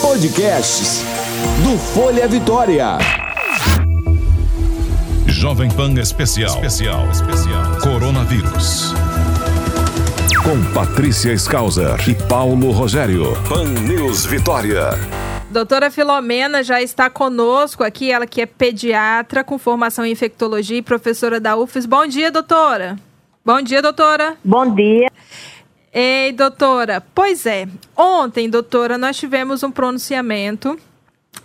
Podcasts do Folha Vitória. Jovem Pan Especial. Especial. Especial. Coronavírus. Com Patrícia Skauser e Paulo Rogério. Pan News Vitória. Doutora Filomena já está conosco aqui, ela que é pediatra com formação em infectologia e professora da UFES. Bom dia, doutora. Bom dia, doutora. Bom dia. Ei, doutora. Pois é, ontem, doutora, nós tivemos um pronunciamento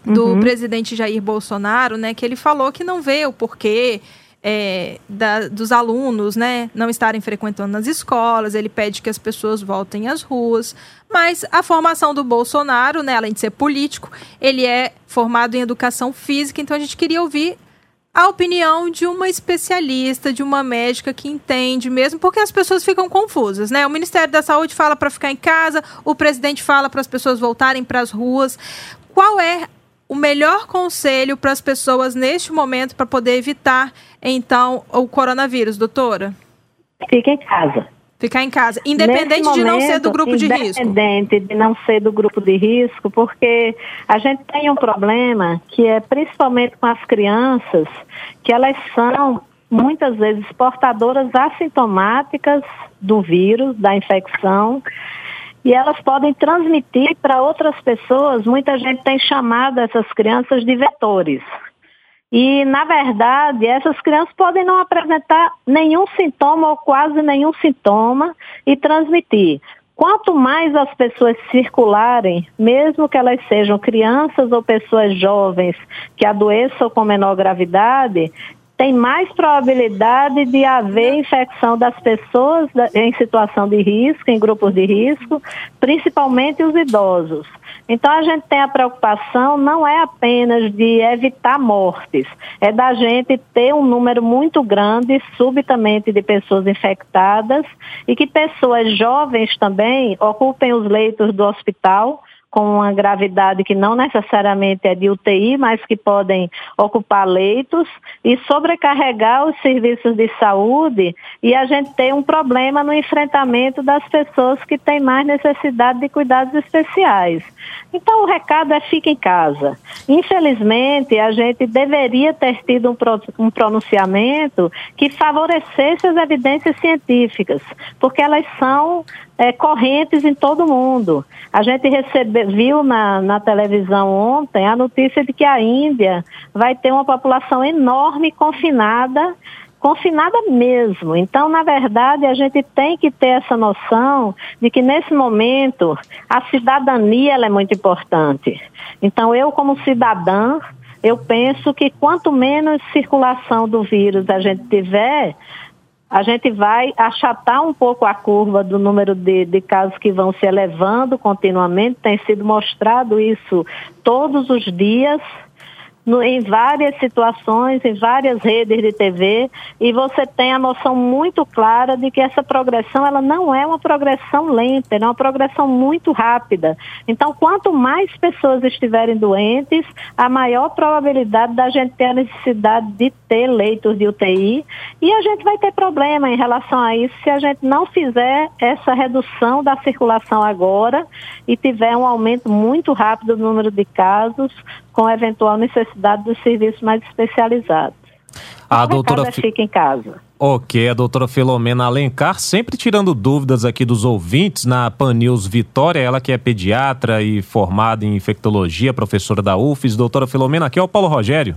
do uhum. presidente Jair Bolsonaro, né, que ele falou que não vê o porquê é, da, dos alunos, né, não estarem frequentando as escolas, ele pede que as pessoas voltem às ruas, mas a formação do Bolsonaro, né, além de ser político, ele é formado em educação física, então a gente queria ouvir a opinião de uma especialista, de uma médica que entende mesmo, porque as pessoas ficam confusas, né? O Ministério da Saúde fala para ficar em casa, o presidente fala para as pessoas voltarem para as ruas. Qual é o melhor conselho para as pessoas neste momento para poder evitar, então, o coronavírus, doutora? Fique em casa. Ficar em casa, independente momento, de não ser do grupo de risco. Independente de não ser do grupo de risco, porque a gente tem um problema que é principalmente com as crianças, que elas são muitas vezes portadoras assintomáticas do vírus, da infecção, e elas podem transmitir para outras pessoas. Muita gente tem chamado essas crianças de vetores. E, na verdade, essas crianças podem não apresentar nenhum sintoma ou quase nenhum sintoma e transmitir. Quanto mais as pessoas circularem, mesmo que elas sejam crianças ou pessoas jovens que adoeçam com menor gravidade, tem mais probabilidade de haver infecção das pessoas em situação de risco, em grupos de risco, principalmente os idosos. Então a gente tem a preocupação não é apenas de evitar mortes, é da gente ter um número muito grande subitamente de pessoas infectadas e que pessoas jovens também ocupem os leitos do hospital com uma gravidade que não necessariamente é de UTI, mas que podem ocupar leitos e sobrecarregar os serviços de saúde e a gente tem um problema no enfrentamento das pessoas que têm mais necessidade de cuidados especiais. Então o recado é fique em casa. Infelizmente, a gente deveria ter tido um pronunciamento que favorecesse as evidências científicas, porque elas são é, correntes em todo o mundo. A gente recebe, viu na, na televisão ontem a notícia de que a Índia vai ter uma população enorme confinada confinada mesmo. Então, na verdade, a gente tem que ter essa noção de que nesse momento a cidadania é muito importante. Então, eu como cidadã, eu penso que quanto menos circulação do vírus a gente tiver, a gente vai achatar um pouco a curva do número de, de casos que vão se elevando continuamente. Tem sido mostrado isso todos os dias no, em várias situações, em várias redes de TV, e você tem a noção muito clara de que essa progressão ela não é uma progressão lenta, é uma progressão muito rápida. Então, quanto mais pessoas estiverem doentes, a maior probabilidade da gente ter a necessidade de ter leitos de UTI, e a gente vai ter problema em relação a isso se a gente não fizer essa redução da circulação agora e tiver um aumento muito rápido do número de casos, com eventual necessidade dos serviços mais especializados. A doutora Fi... fica em casa. Ok, a doutora Filomena Alencar, sempre tirando dúvidas aqui dos ouvintes na Pan News Vitória, ela que é pediatra e formada em infectologia, professora da UFES. Doutora Filomena, aqui é o Paulo Rogério.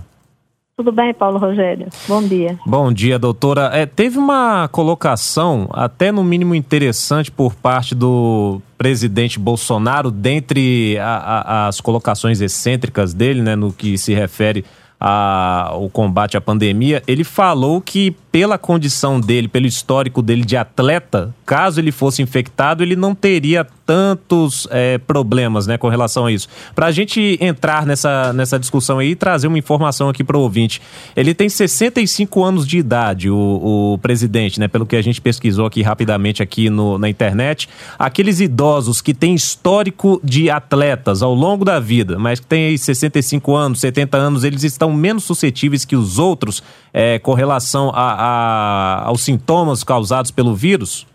Tudo bem, Paulo Rogério? Bom dia. Bom dia, doutora. É, teve uma colocação, até no mínimo interessante, por parte do presidente Bolsonaro, dentre a, a, as colocações excêntricas dele, né, no que se refere ao combate à pandemia. Ele falou que pela condição dele, pelo histórico dele de atleta, caso ele fosse infectado, ele não teria tantos é, problemas né, com relação a isso. Para a gente entrar nessa, nessa discussão aí e trazer uma informação aqui para o ouvinte, ele tem 65 anos de idade, o, o presidente, né, pelo que a gente pesquisou aqui rapidamente aqui no, na internet. Aqueles idosos que têm histórico de atletas ao longo da vida, mas que têm 65 anos, 70 anos, eles estão menos suscetíveis que os outros é, com relação a, a, aos sintomas causados pelo vírus?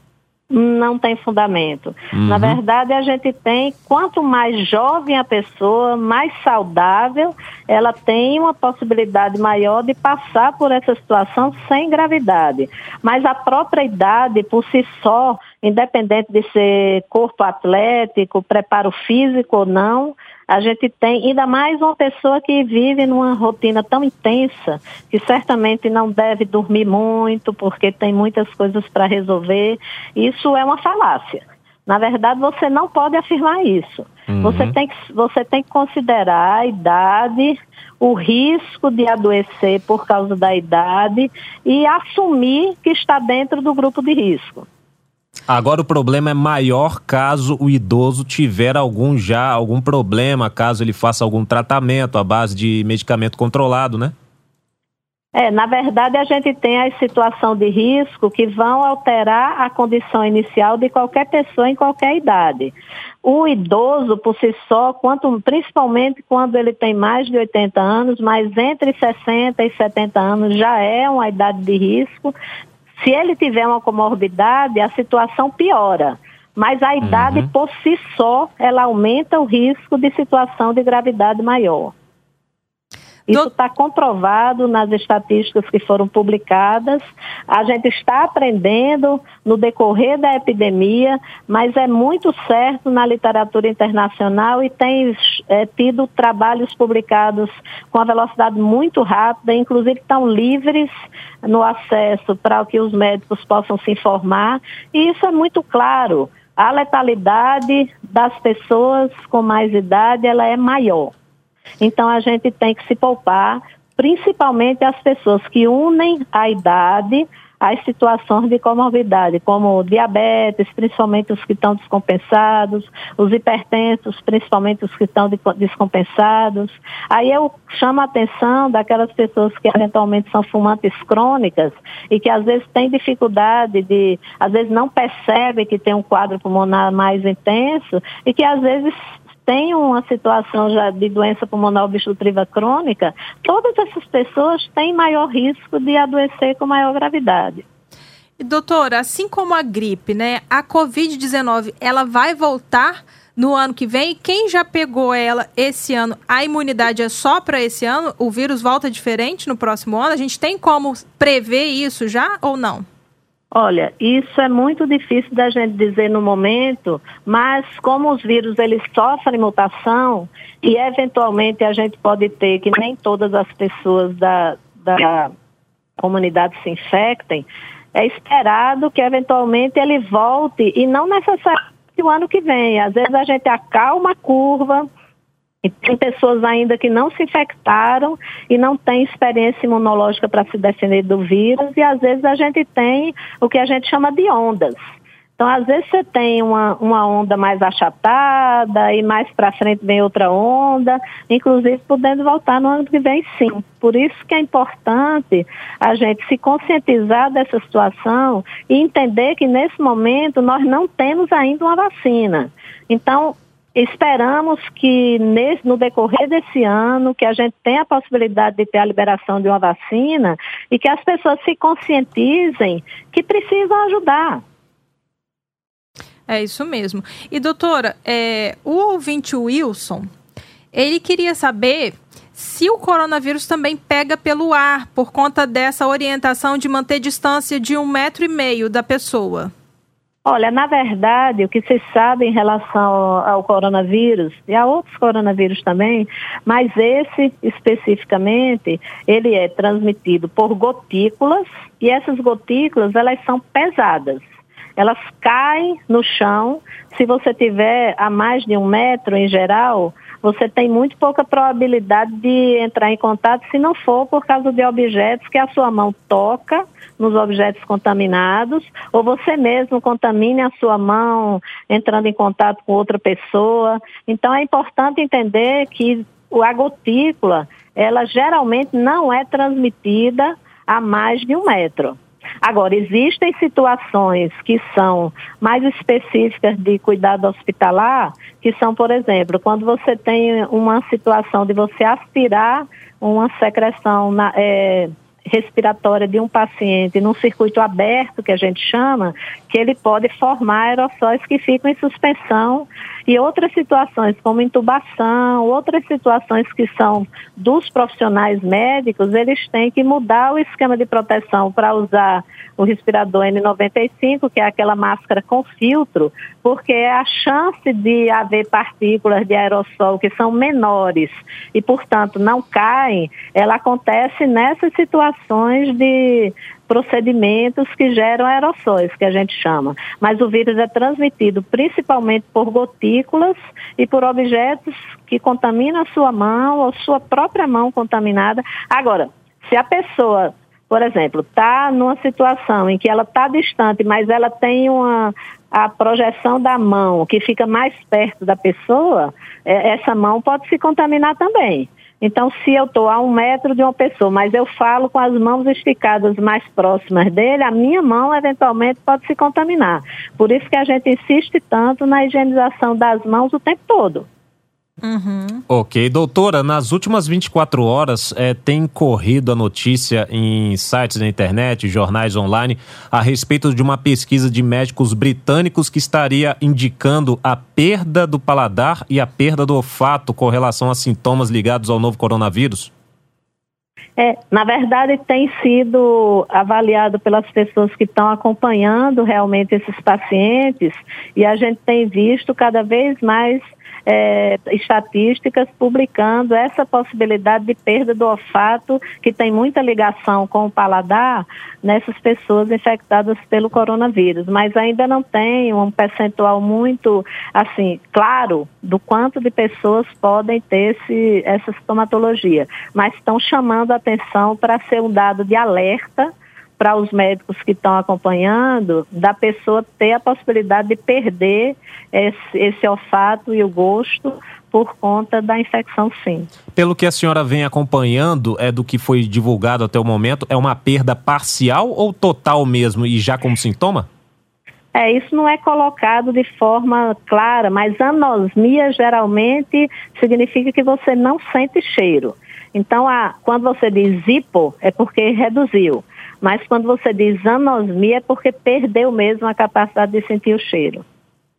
Não tem fundamento. Uhum. Na verdade, a gente tem, quanto mais jovem a pessoa, mais saudável, ela tem uma possibilidade maior de passar por essa situação sem gravidade. Mas a própria idade, por si só, independente de ser corpo atlético, preparo físico ou não, a gente tem ainda mais uma pessoa que vive numa rotina tão intensa que certamente não deve dormir muito porque tem muitas coisas para resolver. Isso é uma falácia. Na verdade, você não pode afirmar isso. Uhum. Você, tem que, você tem que considerar a idade, o risco de adoecer por causa da idade e assumir que está dentro do grupo de risco. Agora o problema é maior caso o idoso tiver algum já algum problema, caso ele faça algum tratamento à base de medicamento controlado, né? É, na verdade a gente tem a situação de risco que vão alterar a condição inicial de qualquer pessoa em qualquer idade. O idoso por si só, quanto, principalmente quando ele tem mais de 80 anos, mas entre 60 e 70 anos já é uma idade de risco, se ele tiver uma comorbidade, a situação piora. Mas a idade uhum. por si só, ela aumenta o risco de situação de gravidade maior. Isso está comprovado nas estatísticas que foram publicadas. A gente está aprendendo no decorrer da epidemia, mas é muito certo na literatura internacional e tem é, tido trabalhos publicados com a velocidade muito rápida, inclusive estão livres no acesso para que os médicos possam se informar. E isso é muito claro. A letalidade das pessoas com mais idade ela é maior. Então a gente tem que se poupar, principalmente as pessoas que unem a idade às situações de comorbidade, como diabetes, principalmente os que estão descompensados, os hipertensos, principalmente os que estão descompensados. Aí eu chamo a atenção daquelas pessoas que eventualmente são fumantes crônicas e que às vezes têm dificuldade de, às vezes não percebe que tem um quadro pulmonar mais intenso e que às vezes tem uma situação já de doença pulmonar obstrutiva crônica, todas essas pessoas têm maior risco de adoecer com maior gravidade. Doutora, assim como a gripe, né, a Covid-19, ela vai voltar no ano que vem? Quem já pegou ela esse ano, a imunidade é só para esse ano? O vírus volta diferente no próximo ano? A gente tem como prever isso já ou não? Olha, isso é muito difícil da gente dizer no momento, mas como os vírus eles sofrem mutação e eventualmente a gente pode ter que nem todas as pessoas da, da comunidade se infectem, é esperado que eventualmente ele volte e não necessariamente o ano que vem. Às vezes a gente acalma a curva, e tem pessoas ainda que não se infectaram e não têm experiência imunológica para se defender do vírus, e às vezes a gente tem o que a gente chama de ondas. Então, às vezes você tem uma, uma onda mais achatada e mais para frente vem outra onda, inclusive podendo voltar no ano que vem sim. Por isso que é importante a gente se conscientizar dessa situação e entender que nesse momento nós não temos ainda uma vacina. Então, Esperamos que nesse, no decorrer desse ano, que a gente tenha a possibilidade de ter a liberação de uma vacina e que as pessoas se conscientizem que precisam ajudar. É isso mesmo. E doutora, é, o ouvinte Wilson, ele queria saber se o coronavírus também pega pelo ar por conta dessa orientação de manter distância de um metro e meio da pessoa. Olha, na verdade, o que se sabe em relação ao coronavírus, e a outros coronavírus também, mas esse especificamente, ele é transmitido por gotículas, e essas gotículas, elas são pesadas. Elas caem no chão, se você tiver a mais de um metro em geral, você tem muito pouca probabilidade de entrar em contato se não for por causa de objetos que a sua mão toca nos objetos contaminados, ou você mesmo contamine a sua mão entrando em contato com outra pessoa. Então é importante entender que a gotícula, ela geralmente não é transmitida a mais de um metro. Agora, existem situações que são mais específicas de cuidado hospitalar, que são, por exemplo, quando você tem uma situação de você aspirar uma secreção na, é, respiratória de um paciente num circuito aberto, que a gente chama, que ele pode formar aerossóis que ficam em suspensão e outras situações como intubação, outras situações que são dos profissionais médicos, eles têm que mudar o esquema de proteção para usar o respirador N95, que é aquela máscara com filtro, porque a chance de haver partículas de aerossol que são menores e, portanto, não caem, ela acontece nessas situações de procedimentos que geram aerossóis, que a gente chama. Mas o vírus é transmitido principalmente por gotículas e por objetos que contaminam a sua mão ou sua própria mão contaminada. Agora, se a pessoa por exemplo, está numa situação em que ela está distante, mas ela tem uma a projeção da mão que fica mais perto da pessoa, é, essa mão pode se contaminar também. Então, se eu estou a um metro de uma pessoa, mas eu falo com as mãos esticadas mais próximas dele, a minha mão eventualmente pode se contaminar. Por isso que a gente insiste tanto na higienização das mãos o tempo todo. Uhum. Ok, doutora, nas últimas 24 horas é, tem corrido a notícia em sites da internet, jornais online, a respeito de uma pesquisa de médicos britânicos que estaria indicando a perda do paladar e a perda do olfato com relação a sintomas ligados ao novo coronavírus? É, na verdade, tem sido avaliado pelas pessoas que estão acompanhando realmente esses pacientes e a gente tem visto cada vez mais é, estatísticas publicando essa possibilidade de perda do olfato, que tem muita ligação com o paladar, nessas pessoas infectadas pelo coronavírus. Mas ainda não tem um percentual muito, assim, claro do quanto de pessoas podem ter esse, essa sintomatologia. Mas estão chamando a atenção para ser um dado de alerta para os médicos que estão acompanhando, da pessoa ter a possibilidade de perder esse, esse olfato e o gosto por conta da infecção, sim. Pelo que a senhora vem acompanhando, é do que foi divulgado até o momento, é uma perda parcial ou total mesmo e já como sintoma? É, isso não é colocado de forma clara, mas anosmia geralmente significa que você não sente cheiro. Então, a, quando você diz hipo, é porque reduziu. Mas quando você diz anosmia, é porque perdeu mesmo a capacidade de sentir o cheiro.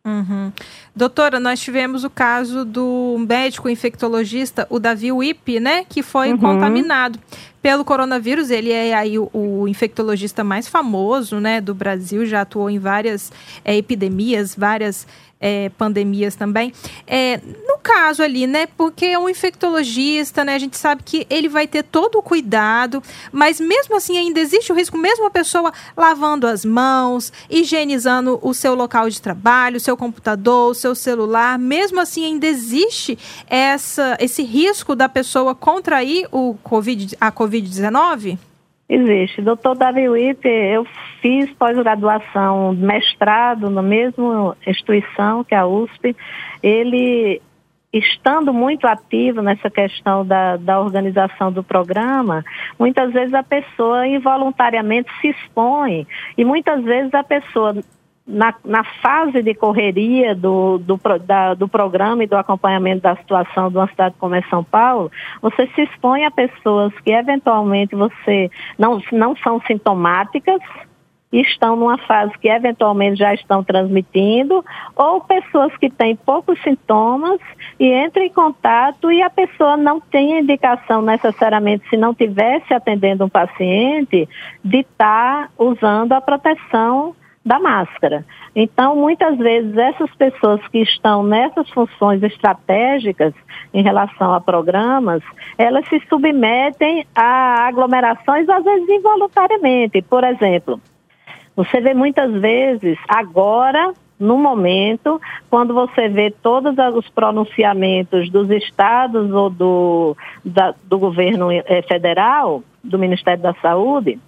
Uhum. Doutora, nós tivemos o caso do médico infectologista, o Davi Wipp, né, que foi uhum. contaminado pelo coronavírus. Ele é aí o, o, infectologista mais famoso, né, do Brasil, já atuou em várias é, epidemias, várias é, pandemias também. É, no caso ali, né? Porque é um infectologista, né? A gente sabe que ele vai ter todo o cuidado, mas mesmo assim ainda existe o risco, mesmo a pessoa lavando as mãos, higienizando o seu local de trabalho, o seu computador, o seu celular, mesmo assim ainda existe essa, esse risco da pessoa contrair o COVID, a Covid-19? Existe. Doutor Davi Witt, eu fiz pós-graduação, mestrado na mesma instituição que a USP. Ele, estando muito ativo nessa questão da, da organização do programa, muitas vezes a pessoa involuntariamente se expõe e muitas vezes a pessoa na, na fase de correria do, do, da, do programa e do acompanhamento da situação de uma cidade como é São Paulo, você se expõe a pessoas que eventualmente você não, não são sintomáticas, estão numa fase que eventualmente já estão transmitindo, ou pessoas que têm poucos sintomas e entram em contato e a pessoa não tem indicação necessariamente, se não tivesse atendendo um paciente, de estar tá usando a proteção da máscara. Então, muitas vezes, essas pessoas que estão nessas funções estratégicas em relação a programas, elas se submetem a aglomerações, às vezes involuntariamente. Por exemplo, você vê muitas vezes, agora, no momento, quando você vê todos os pronunciamentos dos estados ou do, da, do governo eh, federal, do Ministério da Saúde,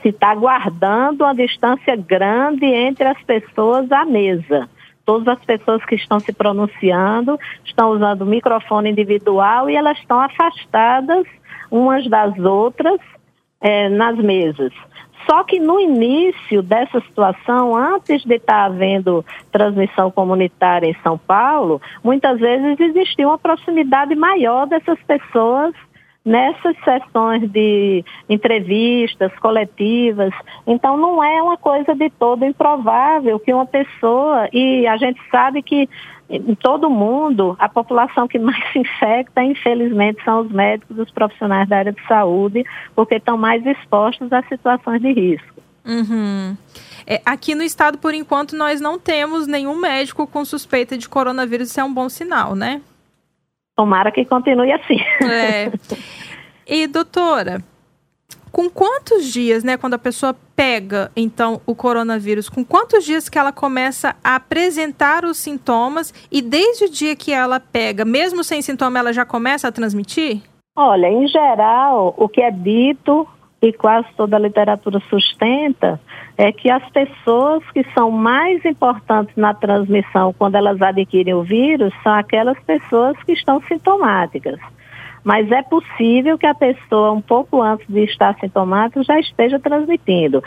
se está guardando uma distância grande entre as pessoas à mesa. Todas as pessoas que estão se pronunciando estão usando microfone individual e elas estão afastadas umas das outras é, nas mesas. Só que no início dessa situação, antes de estar havendo transmissão comunitária em São Paulo, muitas vezes existia uma proximidade maior dessas pessoas nessas sessões de entrevistas coletivas. Então, não é uma coisa de todo improvável que uma pessoa, e a gente sabe que em todo mundo, a população que mais se infecta, infelizmente, são os médicos, os profissionais da área de saúde, porque estão mais expostos a situações de risco. Uhum. É, aqui no estado, por enquanto, nós não temos nenhum médico com suspeita de coronavírus. Isso é um bom sinal, né? Tomara que continue assim. É. E, doutora, com quantos dias, né, quando a pessoa pega, então, o coronavírus, com quantos dias que ela começa a apresentar os sintomas e desde o dia que ela pega, mesmo sem sintoma, ela já começa a transmitir? Olha, em geral, o que é dito e quase toda a literatura sustenta é que as pessoas que são mais importantes na transmissão quando elas adquirem o vírus são aquelas pessoas que estão sintomáticas. Mas é possível que a pessoa, um pouco antes de estar sintomática, já esteja transmitindo.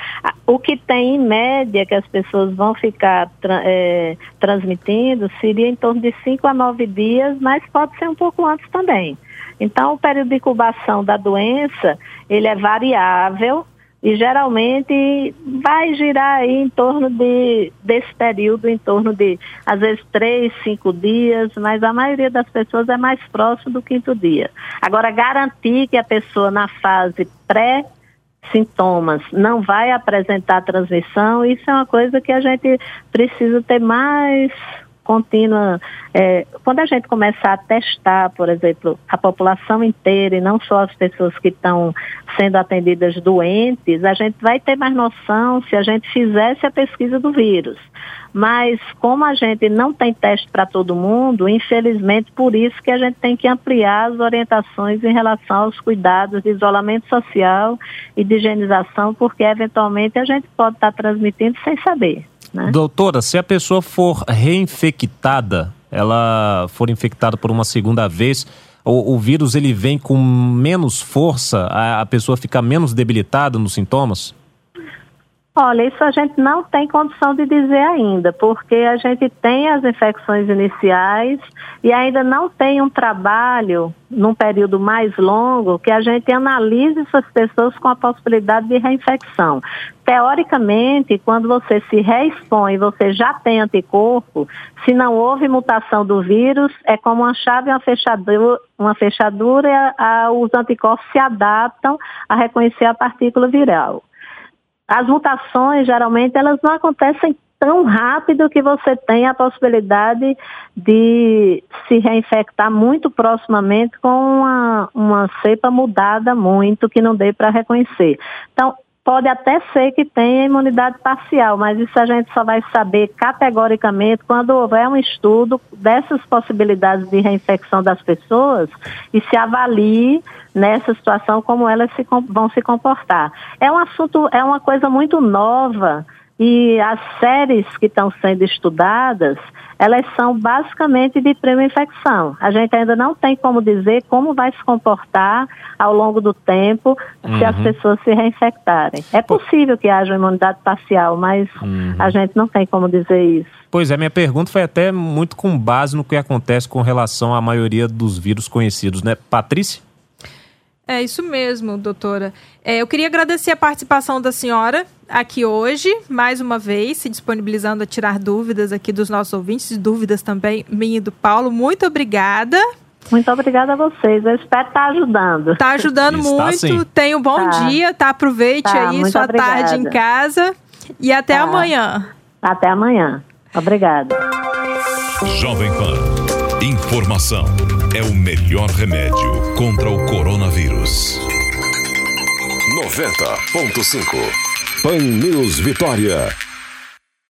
O que tem em média que as pessoas vão ficar é, transmitindo seria em torno de 5 a 9 dias, mas pode ser um pouco antes também. Então, o período de incubação da doença, ele é variável e geralmente vai girar aí em torno de, desse período, em torno de, às vezes, três, cinco dias, mas a maioria das pessoas é mais próximo do quinto dia. Agora, garantir que a pessoa na fase pré sintomas, não vai apresentar transmissão, isso é uma coisa que a gente precisa ter mais contínua. É, quando a gente começar a testar, por exemplo, a população inteira e não só as pessoas que estão sendo atendidas doentes, a gente vai ter mais noção se a gente fizesse a pesquisa do vírus. Mas como a gente não tem teste para todo mundo, infelizmente por isso que a gente tem que ampliar as orientações em relação aos cuidados de isolamento social e de higienização, porque eventualmente a gente pode estar transmitindo sem saber. Né? Doutora, se a pessoa for reinfectada, ela for infectada por uma segunda vez, o, o vírus ele vem com menos força, a, a pessoa fica menos debilitada nos sintomas? Olha, isso a gente não tem condição de dizer ainda, porque a gente tem as infecções iniciais e ainda não tem um trabalho num período mais longo que a gente analise essas pessoas com a possibilidade de reinfecção. Teoricamente, quando você se reexpõe, você já tem anticorpo, se não houve mutação do vírus, é como uma chave e uma fechadura, uma fechadura a, a, os anticorpos se adaptam a reconhecer a partícula viral. As mutações, geralmente, elas não acontecem tão rápido que você tem a possibilidade de se reinfectar muito proximamente com uma, uma cepa mudada muito, que não dê para reconhecer. Então, pode até ser que tenha imunidade parcial, mas isso a gente só vai saber categoricamente quando houver um estudo dessas possibilidades de reinfecção das pessoas e se avalie nessa situação como elas se, vão se comportar. É um assunto, é uma coisa muito nova e as séries que estão sendo estudadas, elas são basicamente de primeira infecção. A gente ainda não tem como dizer como vai se comportar ao longo do tempo uhum. se as uhum. pessoas se reinfectarem. É possível que haja imunidade parcial, mas uhum. a gente não tem como dizer isso. Pois é, minha pergunta foi até muito com base no que acontece com relação à maioria dos vírus conhecidos, né? Patrícia? É isso mesmo, doutora. É, eu queria agradecer a participação da senhora aqui hoje, mais uma vez, se disponibilizando a tirar dúvidas aqui dos nossos ouvintes, dúvidas também minha e do Paulo. Muito obrigada. Muito obrigada a vocês. Eu espero estar ajudando. Está ajudando Está muito. Sim. Tenha um bom tá. dia, tá? Aproveite tá, aí sua obrigada. tarde em casa. E até tá. amanhã. Até amanhã. Obrigada. Jovem Pan. Informação é o melhor remédio contra o coronavírus. 90.5 Pan News Vitória.